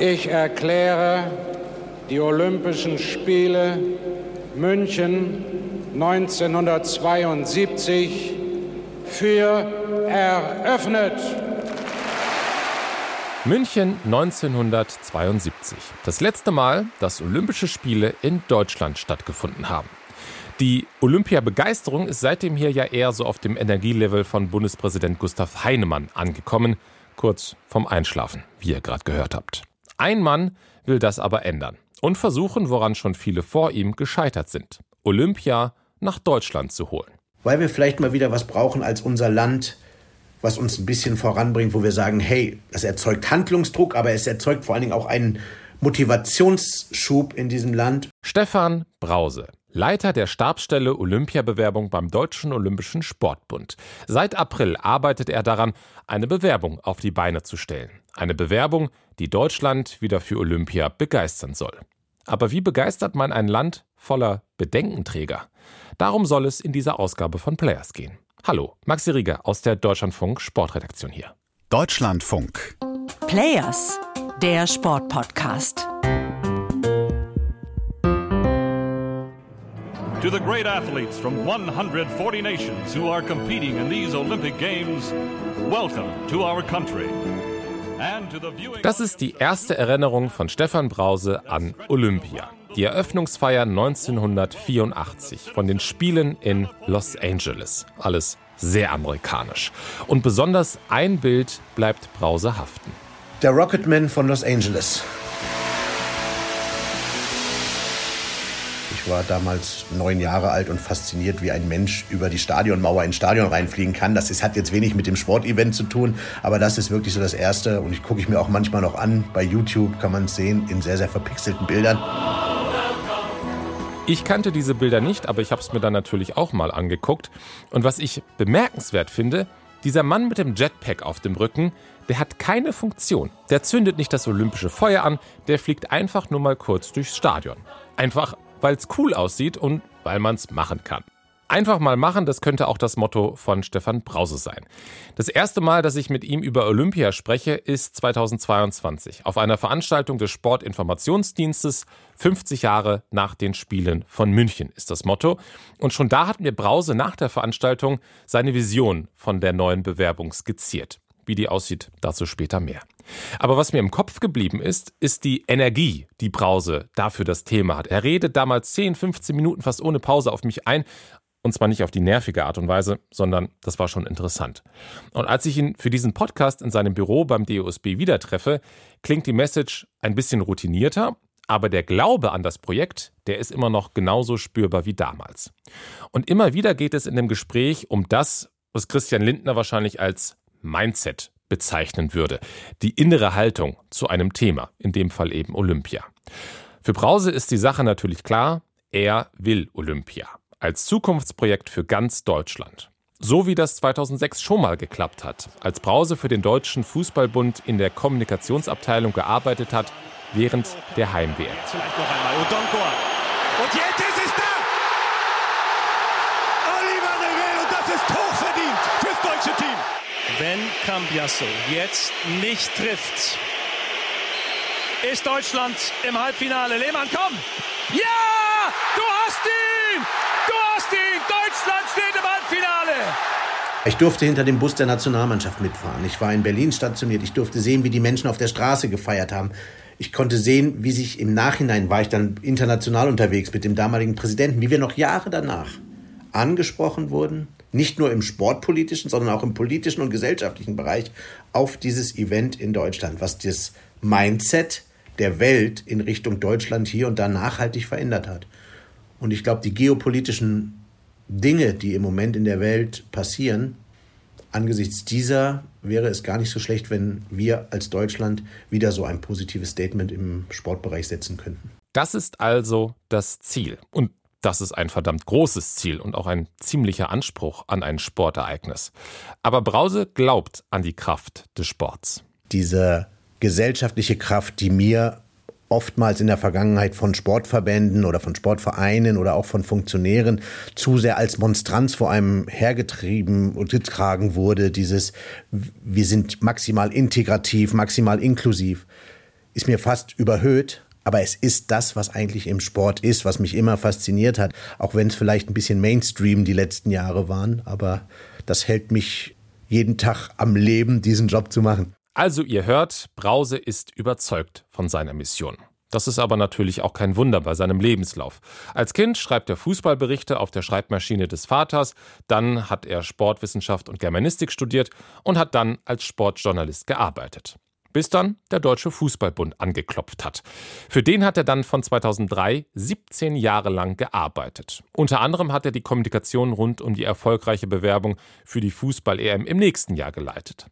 Ich erkläre die Olympischen Spiele München 1972 für eröffnet. München 1972. Das letzte Mal, dass Olympische Spiele in Deutschland stattgefunden haben. Die Olympiabegeisterung ist seitdem hier ja eher so auf dem Energielevel von Bundespräsident Gustav Heinemann angekommen, kurz vom Einschlafen, wie ihr gerade gehört habt. Ein Mann will das aber ändern und versuchen, woran schon viele vor ihm gescheitert sind. Olympia nach Deutschland zu holen. Weil wir vielleicht mal wieder was brauchen als unser Land, was uns ein bisschen voranbringt, wo wir sagen, hey, das erzeugt Handlungsdruck, aber es erzeugt vor allen Dingen auch einen Motivationsschub in diesem Land. Stefan Brause, Leiter der Stabsstelle Olympiabewerbung beim Deutschen Olympischen Sportbund. Seit April arbeitet er daran, eine Bewerbung auf die Beine zu stellen. Eine Bewerbung, die Deutschland wieder für Olympia begeistern soll. Aber wie begeistert man ein Land voller Bedenkenträger? Darum soll es in dieser Ausgabe von Players gehen. Hallo, Maxi Rieger aus der Deutschlandfunk Sportredaktion hier. Deutschlandfunk. Players, der Sportpodcast. To the great athletes from 140 nations who are competing in these Olympic Games, welcome to our country. Das ist die erste Erinnerung von Stefan Brause an Olympia. Die Eröffnungsfeier 1984 von den Spielen in Los Angeles. Alles sehr amerikanisch. Und besonders ein Bild bleibt Brause haften. Der Rocketman von Los Angeles. Ich war damals neun Jahre alt und fasziniert, wie ein Mensch über die Stadionmauer ins Stadion reinfliegen kann. Das ist, hat jetzt wenig mit dem Sportevent zu tun, aber das ist wirklich so das Erste. Und ich gucke ich mir auch manchmal noch an. Bei YouTube kann man es sehen in sehr, sehr verpixelten Bildern. Ich kannte diese Bilder nicht, aber ich habe es mir dann natürlich auch mal angeguckt. Und was ich bemerkenswert finde, dieser Mann mit dem Jetpack auf dem Rücken, der hat keine Funktion. Der zündet nicht das olympische Feuer an, der fliegt einfach nur mal kurz durchs Stadion. Einfach weil es cool aussieht und weil man es machen kann. Einfach mal machen, das könnte auch das Motto von Stefan Brause sein. Das erste Mal, dass ich mit ihm über Olympia spreche, ist 2022 auf einer Veranstaltung des Sportinformationsdienstes 50 Jahre nach den Spielen von München ist das Motto. Und schon da hat mir Brause nach der Veranstaltung seine Vision von der neuen Bewerbung skizziert. Wie die aussieht, dazu später mehr. Aber was mir im Kopf geblieben ist, ist die Energie, die Brause dafür das Thema hat. Er redet damals 10, 15 Minuten fast ohne Pause auf mich ein. Und zwar nicht auf die nervige Art und Weise, sondern das war schon interessant. Und als ich ihn für diesen Podcast in seinem Büro beim DOSB wieder treffe, klingt die Message ein bisschen routinierter, aber der Glaube an das Projekt, der ist immer noch genauso spürbar wie damals. Und immer wieder geht es in dem Gespräch um das, was Christian Lindner wahrscheinlich als Mindset bezeichnen würde. Die innere Haltung zu einem Thema, in dem Fall eben Olympia. Für Brause ist die Sache natürlich klar, er will Olympia als Zukunftsprojekt für ganz Deutschland. So wie das 2006 schon mal geklappt hat, als Brause für den Deutschen Fußballbund in der Kommunikationsabteilung gearbeitet hat während der Heim-WM. Und jetzt ist es da! Oliver Negrel und das ist hochverdient fürs deutsche Team. Wenn Cambiasso jetzt nicht trifft, ist Deutschland im Halbfinale. Lehmann, komm! Ja! Du hast ihn! Du hast ihn! Deutschland steht im Halbfinale! Ich durfte hinter dem Bus der Nationalmannschaft mitfahren. Ich war in Berlin stationiert. Ich durfte sehen, wie die Menschen auf der Straße gefeiert haben. Ich konnte sehen, wie sich im Nachhinein war ich dann international unterwegs mit dem damaligen Präsidenten, wie wir noch Jahre danach angesprochen wurden, nicht nur im sportpolitischen, sondern auch im politischen und gesellschaftlichen Bereich auf dieses Event in Deutschland, was das Mindset der Welt in Richtung Deutschland hier und da nachhaltig verändert hat. Und ich glaube, die geopolitischen Dinge, die im Moment in der Welt passieren, angesichts dieser wäre es gar nicht so schlecht, wenn wir als Deutschland wieder so ein positives Statement im Sportbereich setzen könnten. Das ist also das Ziel. Und das ist ein verdammt großes Ziel und auch ein ziemlicher Anspruch an ein Sportereignis. Aber Brause glaubt an die Kraft des Sports. Diese gesellschaftliche Kraft, die mir oftmals in der Vergangenheit von Sportverbänden oder von Sportvereinen oder auch von Funktionären zu sehr als Monstranz vor einem hergetrieben und getragen wurde, dieses wir sind maximal integrativ, maximal inklusiv. ist mir fast überhöht. Aber es ist das, was eigentlich im Sport ist, was mich immer fasziniert hat. Auch wenn es vielleicht ein bisschen Mainstream die letzten Jahre waren. Aber das hält mich jeden Tag am Leben, diesen Job zu machen. Also ihr hört, Brause ist überzeugt von seiner Mission. Das ist aber natürlich auch kein Wunder bei seinem Lebenslauf. Als Kind schreibt er Fußballberichte auf der Schreibmaschine des Vaters, dann hat er Sportwissenschaft und Germanistik studiert und hat dann als Sportjournalist gearbeitet. Bis dann der Deutsche Fußballbund angeklopft hat. Für den hat er dann von 2003 17 Jahre lang gearbeitet. Unter anderem hat er die Kommunikation rund um die erfolgreiche Bewerbung für die Fußball-EM im nächsten Jahr geleitet.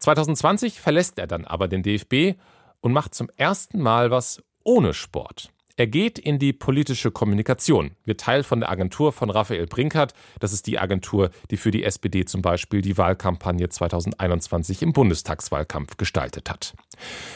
2020 verlässt er dann aber den DFB und macht zum ersten Mal was ohne Sport. Er geht in die politische Kommunikation, wird Teil von der Agentur von Raphael Brinkert. Das ist die Agentur, die für die SPD zum Beispiel die Wahlkampagne 2021 im Bundestagswahlkampf gestaltet hat.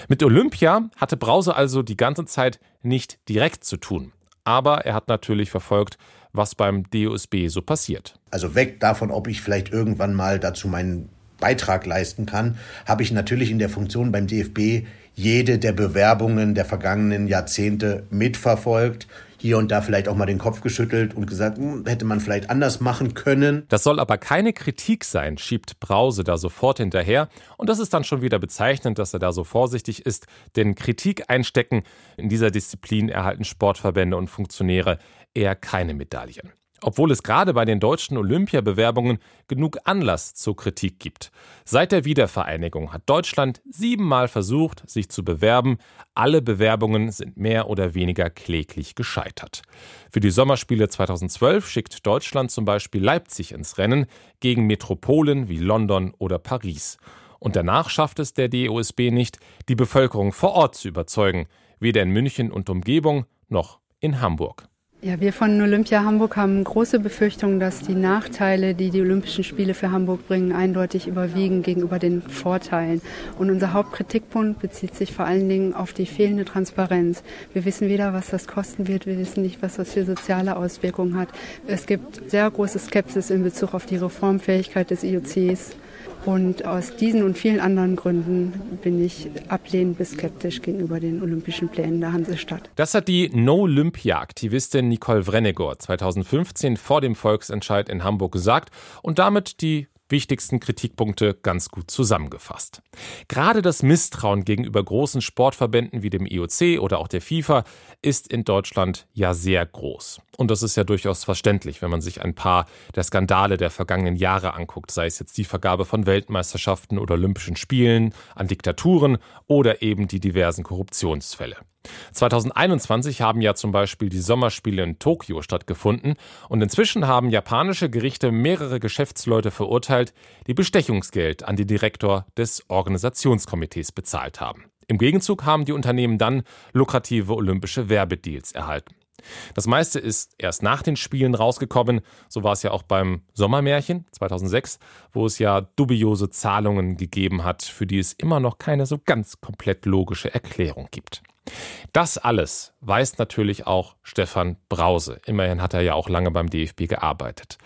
Mit Olympia hatte Brause also die ganze Zeit nicht direkt zu tun. Aber er hat natürlich verfolgt, was beim DOSB so passiert. Also weg davon, ob ich vielleicht irgendwann mal dazu meinen Beitrag leisten kann, habe ich natürlich in der Funktion beim DFB jede der Bewerbungen der vergangenen Jahrzehnte mitverfolgt, hier und da vielleicht auch mal den Kopf geschüttelt und gesagt, hm, hätte man vielleicht anders machen können. Das soll aber keine Kritik sein, schiebt Brause da sofort hinterher. Und das ist dann schon wieder bezeichnend, dass er da so vorsichtig ist, denn Kritik einstecken in dieser Disziplin erhalten Sportverbände und Funktionäre eher keine Medaillen obwohl es gerade bei den deutschen Olympiabewerbungen genug Anlass zur Kritik gibt. Seit der Wiedervereinigung hat Deutschland siebenmal versucht, sich zu bewerben. Alle Bewerbungen sind mehr oder weniger kläglich gescheitert. Für die Sommerspiele 2012 schickt Deutschland zum Beispiel Leipzig ins Rennen gegen Metropolen wie London oder Paris. Und danach schafft es der DOSB nicht, die Bevölkerung vor Ort zu überzeugen, weder in München und Umgebung noch in Hamburg. Ja, wir von Olympia Hamburg haben große Befürchtungen, dass die Nachteile, die die Olympischen Spiele für Hamburg bringen, eindeutig überwiegen gegenüber den Vorteilen. Und unser Hauptkritikpunkt bezieht sich vor allen Dingen auf die fehlende Transparenz. Wir wissen weder, was das kosten wird, wir wissen nicht, was das für soziale Auswirkungen hat. Es gibt sehr große Skepsis in Bezug auf die Reformfähigkeit des IOCs. Und aus diesen und vielen anderen Gründen bin ich ablehnend bis skeptisch gegenüber den Olympischen Plänen der Hansestadt. Das hat die No-Olympia-Aktivistin Nicole Vrennegor 2015 vor dem Volksentscheid in Hamburg gesagt und damit die wichtigsten Kritikpunkte ganz gut zusammengefasst. Gerade das Misstrauen gegenüber großen Sportverbänden wie dem IOC oder auch der FIFA ist in Deutschland ja sehr groß. Und das ist ja durchaus verständlich, wenn man sich ein paar der Skandale der vergangenen Jahre anguckt, sei es jetzt die Vergabe von Weltmeisterschaften oder Olympischen Spielen an Diktaturen oder eben die diversen Korruptionsfälle. 2021 haben ja zum Beispiel die Sommerspiele in Tokio stattgefunden und inzwischen haben japanische Gerichte mehrere Geschäftsleute verurteilt, die Bestechungsgeld an den Direktor des Organisationskomitees bezahlt haben. Im Gegenzug haben die Unternehmen dann lukrative olympische Werbedeals erhalten. Das meiste ist erst nach den Spielen rausgekommen. So war es ja auch beim Sommermärchen 2006, wo es ja dubiose Zahlungen gegeben hat, für die es immer noch keine so ganz komplett logische Erklärung gibt. Das alles weiß natürlich auch Stefan Brause. Immerhin hat er ja auch lange beim DFB gearbeitet.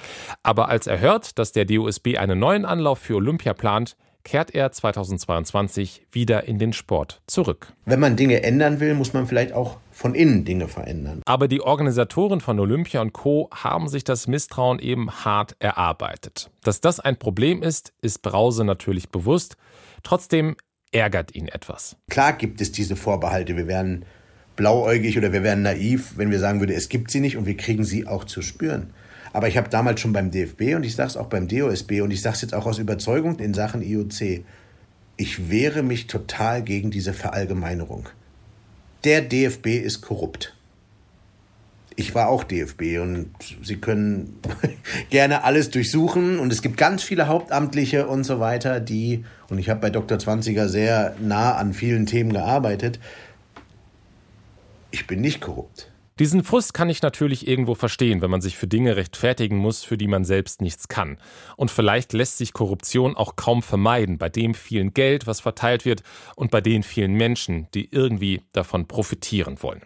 Aber als er hört, dass der DOSB einen neuen Anlauf für Olympia plant, kehrt er 2022 wieder in den Sport zurück. Wenn man Dinge ändern will, muss man vielleicht auch von innen Dinge verändern. Aber die Organisatoren von Olympia und Co. haben sich das Misstrauen eben hart erarbeitet. Dass das ein Problem ist, ist Brause natürlich bewusst. Trotzdem ärgert ihn etwas. Klar gibt es diese Vorbehalte. Wir wären blauäugig oder wir wären naiv, wenn wir sagen würden, es gibt sie nicht und wir kriegen sie auch zu spüren. Aber ich habe damals schon beim DFB und ich sage es auch beim DOSB und ich sage es jetzt auch aus Überzeugung in Sachen IOC, ich wehre mich total gegen diese Verallgemeinerung. Der DFB ist korrupt. Ich war auch DFB und Sie können gerne alles durchsuchen und es gibt ganz viele Hauptamtliche und so weiter, die, und ich habe bei Dr. Zwanziger sehr nah an vielen Themen gearbeitet, ich bin nicht korrupt. Diesen Frust kann ich natürlich irgendwo verstehen, wenn man sich für Dinge rechtfertigen muss, für die man selbst nichts kann. Und vielleicht lässt sich Korruption auch kaum vermeiden bei dem vielen Geld, was verteilt wird und bei den vielen Menschen, die irgendwie davon profitieren wollen.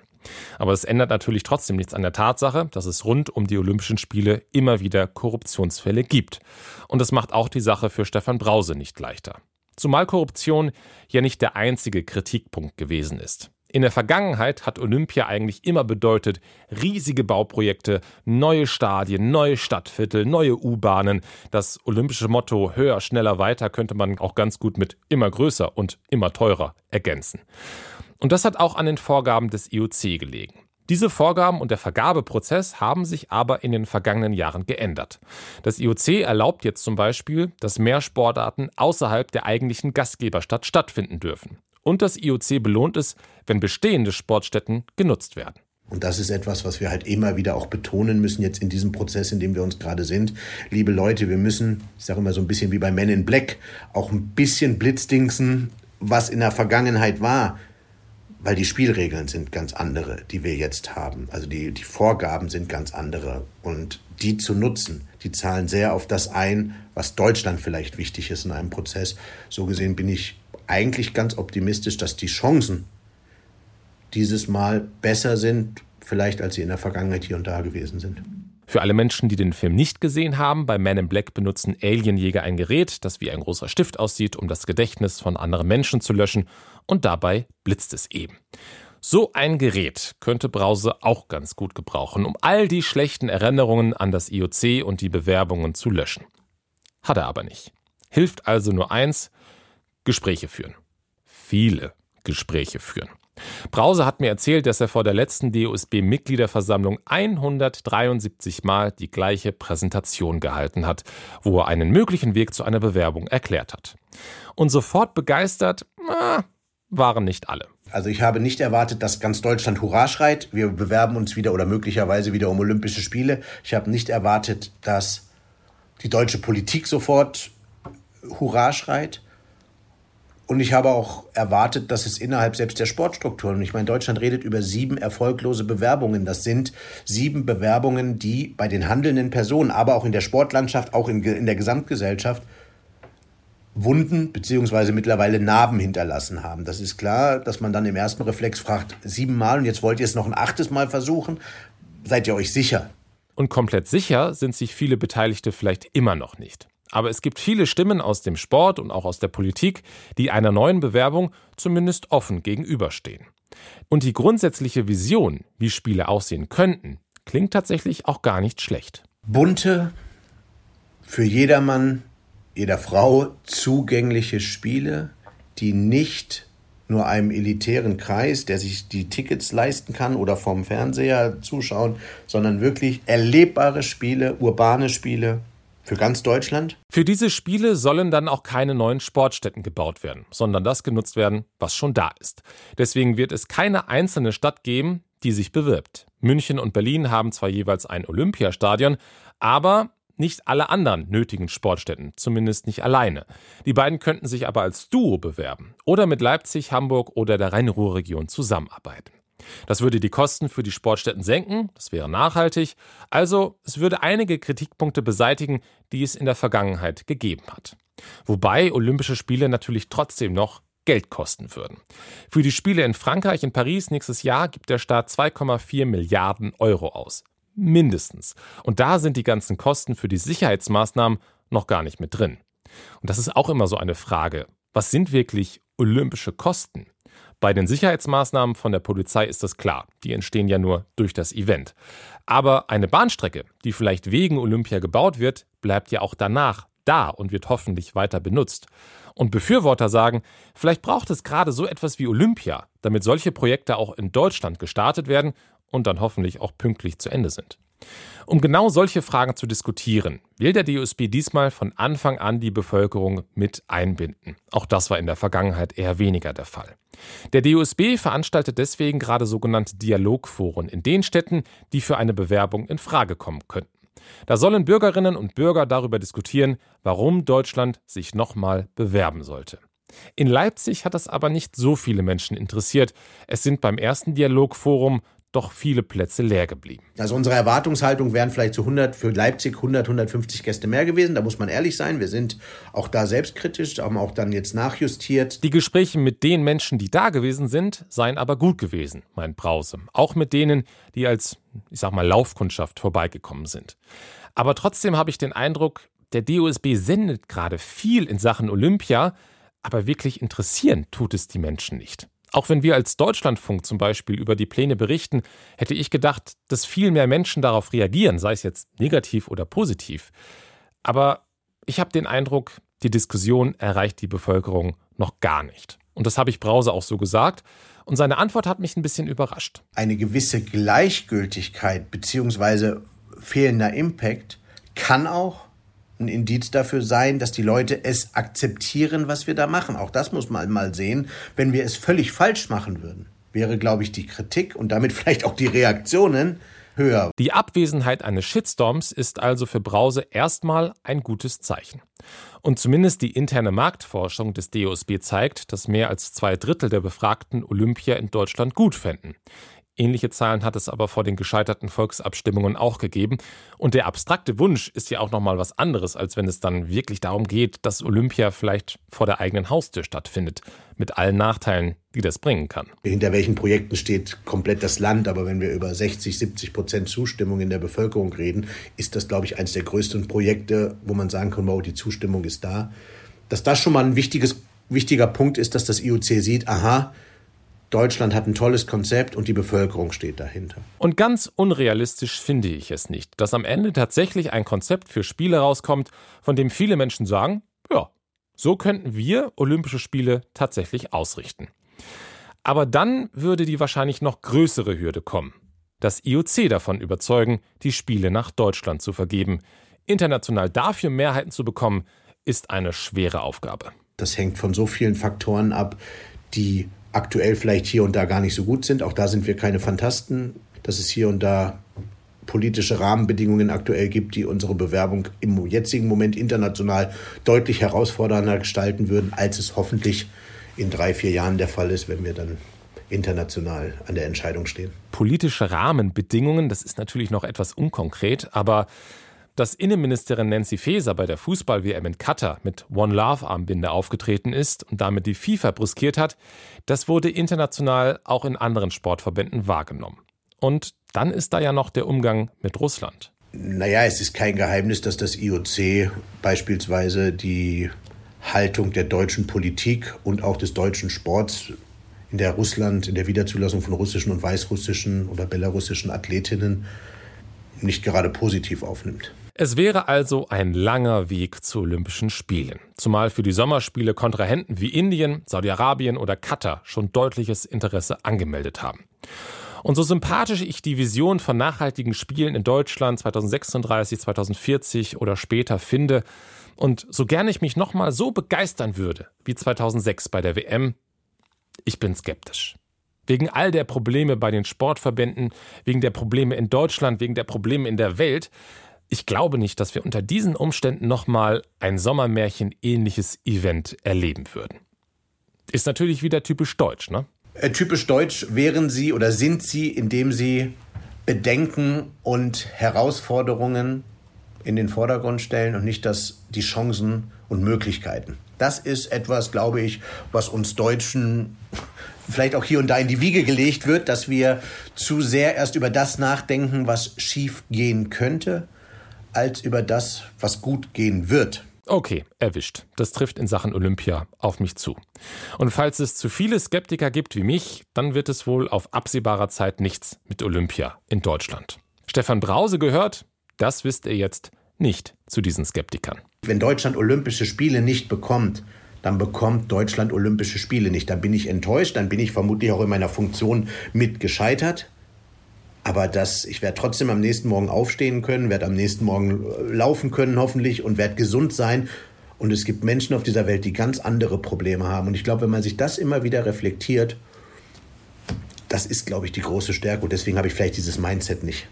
Aber es ändert natürlich trotzdem nichts an der Tatsache, dass es rund um die Olympischen Spiele immer wieder Korruptionsfälle gibt. Und das macht auch die Sache für Stefan Brause nicht leichter. Zumal Korruption ja nicht der einzige Kritikpunkt gewesen ist. In der Vergangenheit hat Olympia eigentlich immer bedeutet riesige Bauprojekte, neue Stadien, neue Stadtviertel, neue U-Bahnen. Das olympische Motto höher, schneller, weiter könnte man auch ganz gut mit immer größer und immer teurer ergänzen. Und das hat auch an den Vorgaben des IOC gelegen. Diese Vorgaben und der Vergabeprozess haben sich aber in den vergangenen Jahren geändert. Das IOC erlaubt jetzt zum Beispiel, dass mehr Sportarten außerhalb der eigentlichen Gastgeberstadt stattfinden dürfen. Und das IOC belohnt es, wenn bestehende Sportstätten genutzt werden. Und das ist etwas, was wir halt immer wieder auch betonen müssen, jetzt in diesem Prozess, in dem wir uns gerade sind. Liebe Leute, wir müssen, ich sage immer so ein bisschen wie bei Men in Black, auch ein bisschen blitzdingsen, was in der Vergangenheit war. Weil die Spielregeln sind ganz andere, die wir jetzt haben. Also die, die Vorgaben sind ganz andere. Und die zu nutzen, die zahlen sehr auf das ein, was Deutschland vielleicht wichtig ist in einem Prozess. So gesehen bin ich eigentlich ganz optimistisch, dass die Chancen dieses Mal besser sind, vielleicht als sie in der Vergangenheit hier und da gewesen sind. Für alle Menschen, die den Film nicht gesehen haben, bei Man in Black benutzen Alienjäger ein Gerät, das wie ein großer Stift aussieht, um das Gedächtnis von anderen Menschen zu löschen, und dabei blitzt es eben. So ein Gerät könnte Brause auch ganz gut gebrauchen, um all die schlechten Erinnerungen an das IOC und die Bewerbungen zu löschen. Hat er aber nicht. Hilft also nur eins, Gespräche führen. Viele Gespräche führen. Brause hat mir erzählt, dass er vor der letzten DOSB-Mitgliederversammlung 173 Mal die gleiche Präsentation gehalten hat, wo er einen möglichen Weg zu einer Bewerbung erklärt hat. Und sofort begeistert na, waren nicht alle. Also ich habe nicht erwartet, dass ganz Deutschland Hurra schreit. Wir bewerben uns wieder oder möglicherweise wieder um Olympische Spiele. Ich habe nicht erwartet, dass die deutsche Politik sofort Hurra schreit. Und ich habe auch erwartet, dass es innerhalb selbst der Sportstrukturen, ich meine, Deutschland redet über sieben erfolglose Bewerbungen. Das sind sieben Bewerbungen, die bei den handelnden Personen, aber auch in der Sportlandschaft, auch in, in der Gesamtgesellschaft Wunden beziehungsweise mittlerweile Narben hinterlassen haben. Das ist klar, dass man dann im ersten Reflex fragt, siebenmal und jetzt wollt ihr es noch ein achtes Mal versuchen. Seid ihr euch sicher? Und komplett sicher sind sich viele Beteiligte vielleicht immer noch nicht. Aber es gibt viele Stimmen aus dem Sport und auch aus der Politik, die einer neuen Bewerbung zumindest offen gegenüberstehen. Und die grundsätzliche Vision, wie Spiele aussehen könnten, klingt tatsächlich auch gar nicht schlecht. Bunte, für jedermann, jeder Frau zugängliche Spiele, die nicht nur einem elitären Kreis, der sich die Tickets leisten kann oder vom Fernseher zuschauen, sondern wirklich erlebbare Spiele, urbane Spiele, für ganz Deutschland? Für diese Spiele sollen dann auch keine neuen Sportstätten gebaut werden, sondern das genutzt werden, was schon da ist. Deswegen wird es keine einzelne Stadt geben, die sich bewirbt. München und Berlin haben zwar jeweils ein Olympiastadion, aber nicht alle anderen nötigen Sportstätten, zumindest nicht alleine. Die beiden könnten sich aber als Duo bewerben oder mit Leipzig, Hamburg oder der Rhein-Ruhr-Region zusammenarbeiten. Das würde die Kosten für die Sportstätten senken, das wäre nachhaltig, also es würde einige Kritikpunkte beseitigen, die es in der Vergangenheit gegeben hat. Wobei Olympische Spiele natürlich trotzdem noch Geld kosten würden. Für die Spiele in Frankreich und Paris nächstes Jahr gibt der Staat 2,4 Milliarden Euro aus. Mindestens. Und da sind die ganzen Kosten für die Sicherheitsmaßnahmen noch gar nicht mit drin. Und das ist auch immer so eine Frage. Was sind wirklich olympische Kosten? Bei den Sicherheitsmaßnahmen von der Polizei ist das klar, die entstehen ja nur durch das Event. Aber eine Bahnstrecke, die vielleicht wegen Olympia gebaut wird, bleibt ja auch danach da und wird hoffentlich weiter benutzt. Und Befürworter sagen, vielleicht braucht es gerade so etwas wie Olympia, damit solche Projekte auch in Deutschland gestartet werden und dann hoffentlich auch pünktlich zu Ende sind. Um genau solche Fragen zu diskutieren, will der DUSB diesmal von Anfang an die Bevölkerung mit einbinden. Auch das war in der Vergangenheit eher weniger der Fall. Der DUSB veranstaltet deswegen gerade sogenannte Dialogforen in den Städten, die für eine Bewerbung in Frage kommen könnten. Da sollen Bürgerinnen und Bürger darüber diskutieren, warum Deutschland sich nochmal bewerben sollte. In Leipzig hat das aber nicht so viele Menschen interessiert. Es sind beim ersten Dialogforum doch viele Plätze leer geblieben. Also unsere Erwartungshaltung wären vielleicht zu 100 für Leipzig 100, 150 Gäste mehr gewesen. Da muss man ehrlich sein. Wir sind auch da selbstkritisch, haben auch dann jetzt nachjustiert. Die Gespräche mit den Menschen, die da gewesen sind, seien aber gut gewesen, meint Brause. Auch mit denen, die als, ich sag mal, Laufkundschaft vorbeigekommen sind. Aber trotzdem habe ich den Eindruck, der DOSB sendet gerade viel in Sachen Olympia, aber wirklich interessieren tut es die Menschen nicht. Auch wenn wir als Deutschlandfunk zum Beispiel über die Pläne berichten, hätte ich gedacht, dass viel mehr Menschen darauf reagieren, sei es jetzt negativ oder positiv. Aber ich habe den Eindruck, die Diskussion erreicht die Bevölkerung noch gar nicht. Und das habe ich Brause auch so gesagt. Und seine Antwort hat mich ein bisschen überrascht. Eine gewisse Gleichgültigkeit bzw. fehlender Impact kann auch ein Indiz dafür sein, dass die Leute es akzeptieren, was wir da machen. Auch das muss man mal sehen. Wenn wir es völlig falsch machen würden, wäre, glaube ich, die Kritik und damit vielleicht auch die Reaktionen höher. Die Abwesenheit eines Shitstorms ist also für Brause erstmal ein gutes Zeichen. Und zumindest die interne Marktforschung des DOSB zeigt, dass mehr als zwei Drittel der Befragten Olympia in Deutschland gut fänden. Ähnliche Zahlen hat es aber vor den gescheiterten Volksabstimmungen auch gegeben. Und der abstrakte Wunsch ist ja auch nochmal was anderes, als wenn es dann wirklich darum geht, dass Olympia vielleicht vor der eigenen Haustür stattfindet, mit allen Nachteilen, die das bringen kann. Hinter welchen Projekten steht komplett das Land, aber wenn wir über 60, 70 Prozent Zustimmung in der Bevölkerung reden, ist das, glaube ich, eines der größten Projekte, wo man sagen kann, wow, die Zustimmung ist da. Dass das schon mal ein wichtiges, wichtiger Punkt ist, dass das IOC sieht, aha, Deutschland hat ein tolles Konzept und die Bevölkerung steht dahinter. Und ganz unrealistisch finde ich es nicht, dass am Ende tatsächlich ein Konzept für Spiele rauskommt, von dem viele Menschen sagen, ja, so könnten wir Olympische Spiele tatsächlich ausrichten. Aber dann würde die wahrscheinlich noch größere Hürde kommen. Das IOC davon überzeugen, die Spiele nach Deutschland zu vergeben. International dafür Mehrheiten zu bekommen, ist eine schwere Aufgabe. Das hängt von so vielen Faktoren ab, die aktuell vielleicht hier und da gar nicht so gut sind. Auch da sind wir keine Fantasten, dass es hier und da politische Rahmenbedingungen aktuell gibt, die unsere Bewerbung im jetzigen Moment international deutlich herausfordernder gestalten würden, als es hoffentlich in drei, vier Jahren der Fall ist, wenn wir dann international an der Entscheidung stehen. Politische Rahmenbedingungen, das ist natürlich noch etwas unkonkret, aber dass Innenministerin Nancy Faeser bei der Fußball-WM in Katar mit One Love-Armbinde aufgetreten ist und damit die FIFA bruskiert hat, das wurde international auch in anderen Sportverbänden wahrgenommen. Und dann ist da ja noch der Umgang mit Russland. Naja, es ist kein Geheimnis, dass das IOC beispielsweise die Haltung der deutschen Politik und auch des deutschen Sports in der Russland, in der Wiederzulassung von russischen und weißrussischen oder belarussischen Athletinnen nicht gerade positiv aufnimmt. Es wäre also ein langer Weg zu Olympischen Spielen, zumal für die Sommerspiele Kontrahenten wie Indien, Saudi-Arabien oder Katar schon deutliches Interesse angemeldet haben. Und so sympathisch ich die Vision von nachhaltigen Spielen in Deutschland 2036, 2040 oder später finde und so gerne ich mich nochmal so begeistern würde wie 2006 bei der WM, ich bin skeptisch. Wegen all der Probleme bei den Sportverbänden, wegen der Probleme in Deutschland, wegen der Probleme in der Welt ich glaube nicht, dass wir unter diesen Umständen nochmal ein Sommermärchen ähnliches Event erleben würden. Ist natürlich wieder typisch deutsch, ne? Äh, typisch deutsch wären sie oder sind sie, indem sie Bedenken und Herausforderungen in den Vordergrund stellen und nicht das, die Chancen und Möglichkeiten. Das ist etwas, glaube ich, was uns Deutschen vielleicht auch hier und da in die Wiege gelegt wird, dass wir zu sehr erst über das nachdenken, was schief gehen könnte, als über das, was gut gehen wird. Okay, erwischt. Das trifft in Sachen Olympia auf mich zu. Und falls es zu viele Skeptiker gibt wie mich, dann wird es wohl auf absehbarer Zeit nichts mit Olympia in Deutschland. Stefan Brause gehört, das wisst ihr jetzt, nicht zu diesen Skeptikern. Wenn Deutschland Olympische Spiele nicht bekommt, dann bekommt Deutschland Olympische Spiele nicht. Dann bin ich enttäuscht, dann bin ich vermutlich auch in meiner Funktion mit gescheitert. Aber das, ich werde trotzdem am nächsten Morgen aufstehen können, werde am nächsten Morgen äh, laufen können hoffentlich und werde gesund sein. Und es gibt Menschen auf dieser Welt, die ganz andere Probleme haben. Und ich glaube, wenn man sich das immer wieder reflektiert, das ist, glaube ich, die große Stärke. Und deswegen habe ich vielleicht dieses Mindset nicht.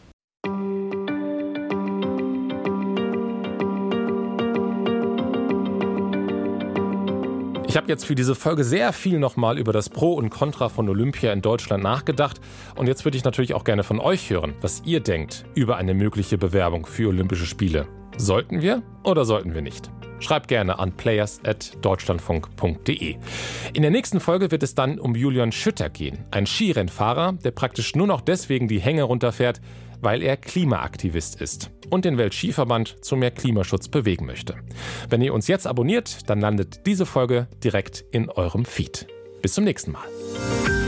Ich habe jetzt für diese Folge sehr viel nochmal über das Pro und Contra von Olympia in Deutschland nachgedacht. Und jetzt würde ich natürlich auch gerne von euch hören, was ihr denkt über eine mögliche Bewerbung für Olympische Spiele. Sollten wir oder sollten wir nicht? Schreibt gerne an players.deutschlandfunk.de. In der nächsten Folge wird es dann um Julian Schütter gehen, ein Skirennfahrer, der praktisch nur noch deswegen die Hänge runterfährt, weil er Klimaaktivist ist. Und den Weltskiverband zu mehr Klimaschutz bewegen möchte. Wenn ihr uns jetzt abonniert, dann landet diese Folge direkt in eurem Feed. Bis zum nächsten Mal.